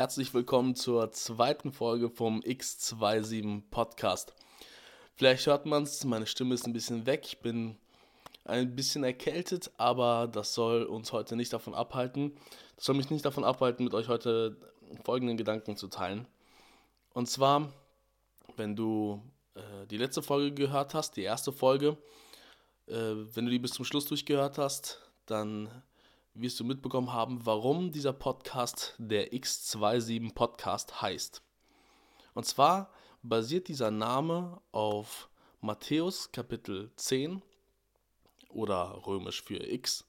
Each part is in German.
herzlich willkommen zur zweiten Folge vom X27 Podcast. Vielleicht hört man es, meine Stimme ist ein bisschen weg, ich bin ein bisschen erkältet, aber das soll uns heute nicht davon abhalten. Das soll mich nicht davon abhalten, mit euch heute folgenden Gedanken zu teilen. Und zwar, wenn du äh, die letzte Folge gehört hast, die erste Folge, äh, wenn du die bis zum Schluss durchgehört hast, dann wirst du mitbekommen haben, warum dieser Podcast der X27 Podcast heißt. Und zwar basiert dieser Name auf Matthäus Kapitel 10 oder römisch für X,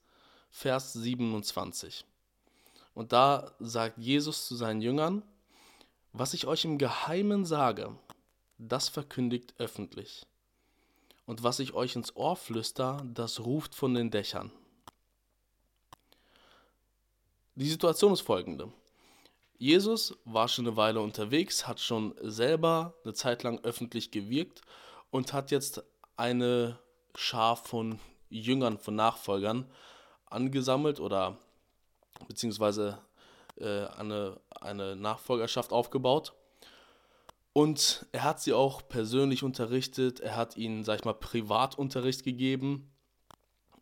Vers 27. Und da sagt Jesus zu seinen Jüngern, was ich euch im Geheimen sage, das verkündigt öffentlich. Und was ich euch ins Ohr flüster, das ruft von den Dächern. Die Situation ist folgende. Jesus war schon eine Weile unterwegs, hat schon selber eine Zeit lang öffentlich gewirkt und hat jetzt eine Schar von Jüngern, von Nachfolgern angesammelt oder beziehungsweise äh, eine, eine Nachfolgerschaft aufgebaut. Und er hat sie auch persönlich unterrichtet, er hat ihnen, sag ich mal, Privatunterricht gegeben.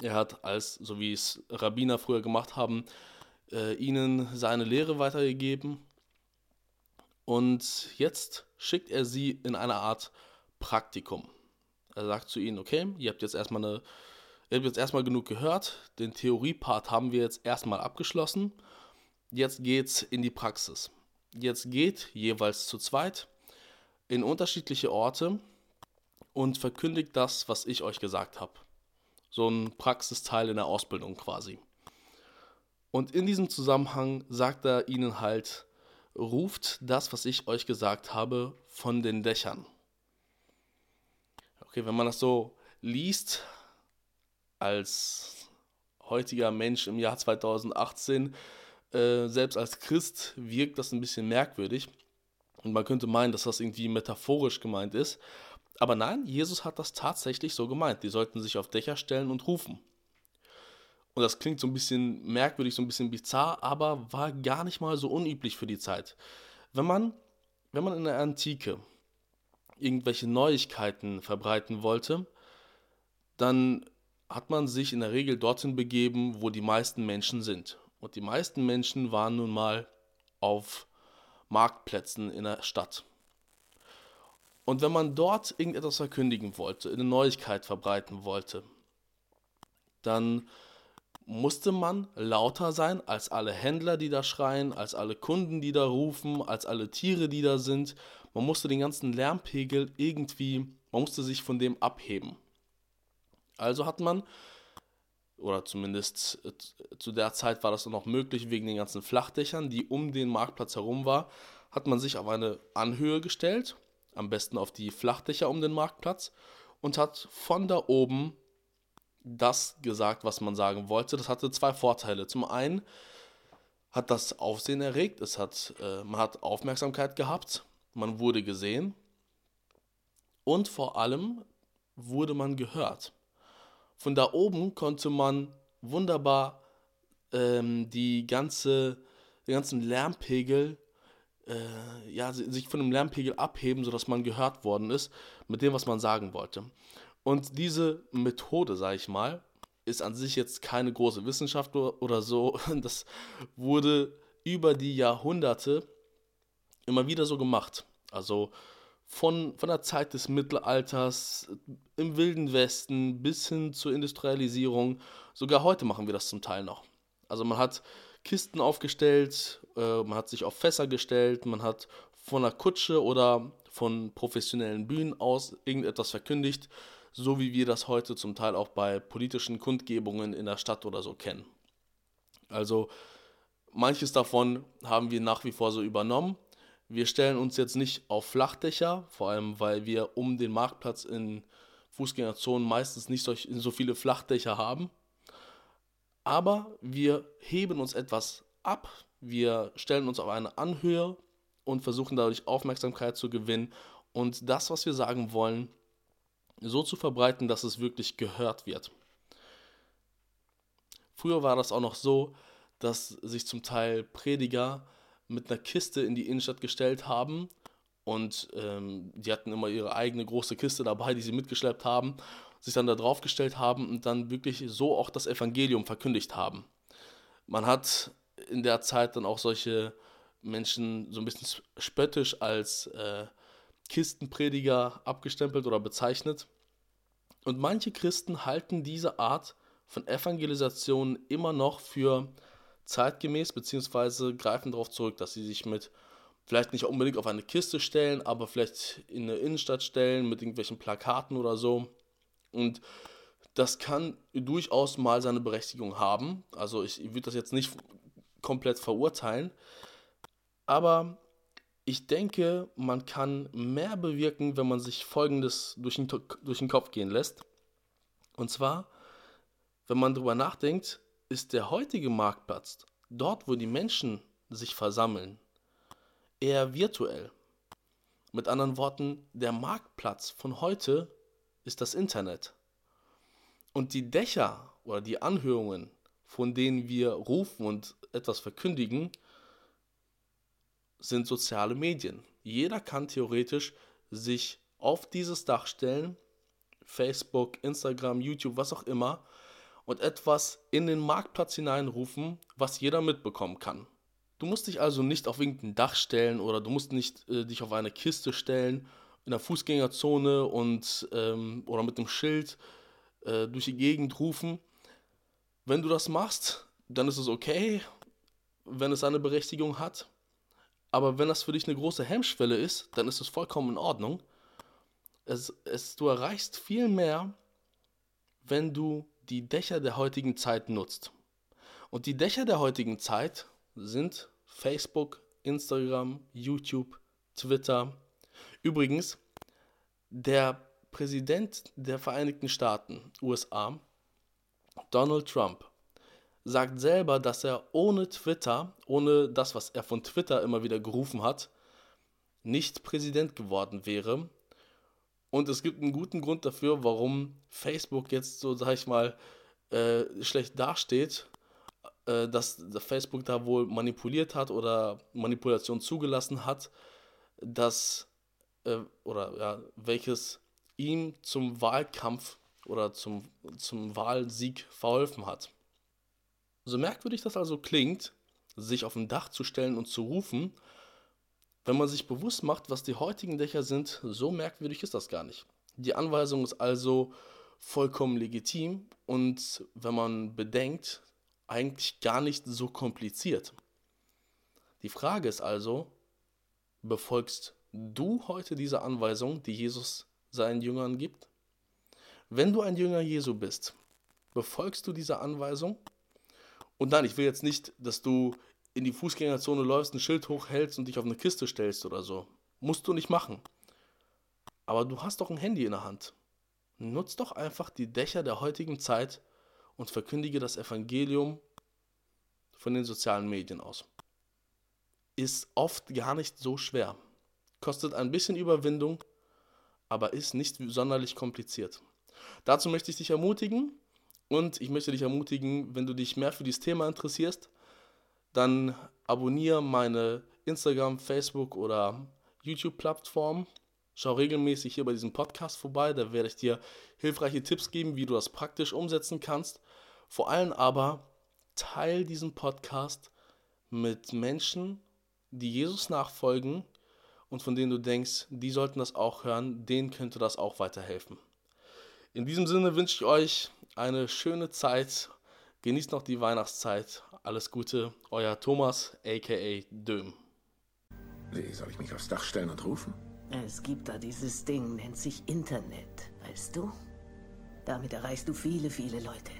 Er hat als, so wie es Rabbiner früher gemacht haben, äh, ihnen seine Lehre weitergegeben. Und jetzt schickt er sie in eine Art Praktikum. Er sagt zu ihnen, okay, ihr habt jetzt erstmal eine, ihr habt jetzt erstmal genug gehört, den Theoriepart haben wir jetzt erstmal abgeschlossen. Jetzt geht's in die Praxis. Jetzt geht jeweils zu zweit in unterschiedliche Orte und verkündigt das, was ich euch gesagt habe. So ein Praxisteil in der Ausbildung quasi. Und in diesem Zusammenhang sagt er ihnen halt, ruft das, was ich euch gesagt habe, von den Dächern. Okay, wenn man das so liest, als heutiger Mensch im Jahr 2018, äh, selbst als Christ wirkt das ein bisschen merkwürdig. Und man könnte meinen, dass das irgendwie metaphorisch gemeint ist. Aber nein, Jesus hat das tatsächlich so gemeint. Die sollten sich auf Dächer stellen und rufen. Und das klingt so ein bisschen merkwürdig, so ein bisschen bizarr, aber war gar nicht mal so unüblich für die Zeit. Wenn man, wenn man in der Antike irgendwelche Neuigkeiten verbreiten wollte, dann hat man sich in der Regel dorthin begeben, wo die meisten Menschen sind. Und die meisten Menschen waren nun mal auf Marktplätzen in der Stadt. Und wenn man dort irgendetwas verkündigen wollte, eine Neuigkeit verbreiten wollte, dann musste man lauter sein als alle Händler, die da schreien, als alle Kunden, die da rufen, als alle Tiere, die da sind. Man musste den ganzen Lärmpegel irgendwie, man musste sich von dem abheben. Also hat man, oder zumindest zu der Zeit war das noch möglich, wegen den ganzen Flachdächern, die um den Marktplatz herum war, hat man sich auf eine Anhöhe gestellt, am besten auf die Flachdächer um den Marktplatz und hat von da oben das gesagt, was man sagen wollte. Das hatte zwei Vorteile. Zum einen hat das Aufsehen erregt, es hat, äh, man hat Aufmerksamkeit gehabt, man wurde gesehen und vor allem wurde man gehört. Von da oben konnte man wunderbar ähm, die ganze, den ganzen Lärmpegel, äh, ja, sich von dem Lärmpegel abheben, sodass man gehört worden ist mit dem, was man sagen wollte. Und diese Methode, sage ich mal, ist an sich jetzt keine große Wissenschaft oder so. Das wurde über die Jahrhunderte immer wieder so gemacht. Also von, von der Zeit des Mittelalters im Wilden Westen bis hin zur Industrialisierung. Sogar heute machen wir das zum Teil noch. Also man hat Kisten aufgestellt, äh, man hat sich auf Fässer gestellt, man hat von einer Kutsche oder von professionellen Bühnen aus irgendetwas verkündigt so wie wir das heute zum Teil auch bei politischen Kundgebungen in der Stadt oder so kennen. Also manches davon haben wir nach wie vor so übernommen. Wir stellen uns jetzt nicht auf Flachdächer, vor allem weil wir um den Marktplatz in Fußgängerzonen meistens nicht so viele Flachdächer haben. Aber wir heben uns etwas ab, wir stellen uns auf eine Anhöhe und versuchen dadurch Aufmerksamkeit zu gewinnen und das, was wir sagen wollen, so zu verbreiten, dass es wirklich gehört wird. Früher war das auch noch so, dass sich zum Teil Prediger mit einer Kiste in die Innenstadt gestellt haben. Und ähm, die hatten immer ihre eigene große Kiste dabei, die sie mitgeschleppt haben, sich dann da draufgestellt haben und dann wirklich so auch das Evangelium verkündigt haben. Man hat in der Zeit dann auch solche Menschen so ein bisschen spöttisch als äh, Kistenprediger abgestempelt oder bezeichnet. Und manche Christen halten diese Art von Evangelisation immer noch für zeitgemäß, beziehungsweise greifen darauf zurück, dass sie sich mit vielleicht nicht unbedingt auf eine Kiste stellen, aber vielleicht in eine Innenstadt stellen mit irgendwelchen Plakaten oder so. Und das kann durchaus mal seine Berechtigung haben. Also ich würde das jetzt nicht komplett verurteilen, aber ich denke, man kann mehr bewirken, wenn man sich Folgendes durch den, durch den Kopf gehen lässt. Und zwar, wenn man darüber nachdenkt, ist der heutige Marktplatz, dort wo die Menschen sich versammeln, eher virtuell. Mit anderen Worten, der Marktplatz von heute ist das Internet. Und die Dächer oder die Anhörungen, von denen wir rufen und etwas verkündigen, sind soziale Medien. Jeder kann theoretisch sich auf dieses Dach stellen, Facebook, Instagram, YouTube, was auch immer, und etwas in den Marktplatz hineinrufen, was jeder mitbekommen kann. Du musst dich also nicht auf irgendein Dach stellen oder du musst nicht äh, dich auf eine Kiste stellen in der Fußgängerzone und ähm, oder mit dem Schild äh, durch die Gegend rufen. Wenn du das machst, dann ist es okay, wenn es eine Berechtigung hat. Aber wenn das für dich eine große Hemmschwelle ist, dann ist es vollkommen in Ordnung. Es, es, du erreichst viel mehr, wenn du die Dächer der heutigen Zeit nutzt. Und die Dächer der heutigen Zeit sind Facebook, Instagram, YouTube, Twitter. Übrigens, der Präsident der Vereinigten Staaten, USA, Donald Trump, sagt selber, dass er ohne Twitter, ohne das, was er von Twitter immer wieder gerufen hat, nicht Präsident geworden wäre. Und es gibt einen guten Grund dafür, warum Facebook jetzt so, sag ich mal, äh, schlecht dasteht, äh, dass Facebook da wohl manipuliert hat oder Manipulation zugelassen hat, dass, äh, oder ja, welches ihm zum Wahlkampf oder zum, zum Wahlsieg verholfen hat. So merkwürdig das also klingt, sich auf ein Dach zu stellen und zu rufen, wenn man sich bewusst macht, was die heutigen Dächer sind, so merkwürdig ist das gar nicht. Die Anweisung ist also vollkommen legitim und wenn man bedenkt, eigentlich gar nicht so kompliziert. Die Frage ist also, befolgst du heute diese Anweisung, die Jesus seinen Jüngern gibt? Wenn du ein Jünger Jesu bist, befolgst du diese Anweisung? Und nein, ich will jetzt nicht, dass du in die Fußgängerzone läufst, ein Schild hochhältst und dich auf eine Kiste stellst oder so. Musst du nicht machen. Aber du hast doch ein Handy in der Hand. Nutz doch einfach die Dächer der heutigen Zeit und verkündige das Evangelium von den sozialen Medien aus. Ist oft gar nicht so schwer. Kostet ein bisschen Überwindung, aber ist nicht sonderlich kompliziert. Dazu möchte ich dich ermutigen, und ich möchte dich ermutigen, wenn du dich mehr für dieses Thema interessierst, dann abonniere meine Instagram, Facebook oder YouTube-Plattform. Schau regelmäßig hier bei diesem Podcast vorbei, da werde ich dir hilfreiche Tipps geben, wie du das praktisch umsetzen kannst. Vor allem aber teil diesen Podcast mit Menschen, die Jesus nachfolgen und von denen du denkst, die sollten das auch hören, denen könnte das auch weiterhelfen. In diesem Sinne wünsche ich euch eine schöne Zeit. Genießt noch die Weihnachtszeit. Alles Gute, euer Thomas, aka Döm. Wie soll ich mich aufs Dach stellen und rufen? Es gibt da dieses Ding, nennt sich Internet, weißt du? Damit erreichst du viele, viele Leute.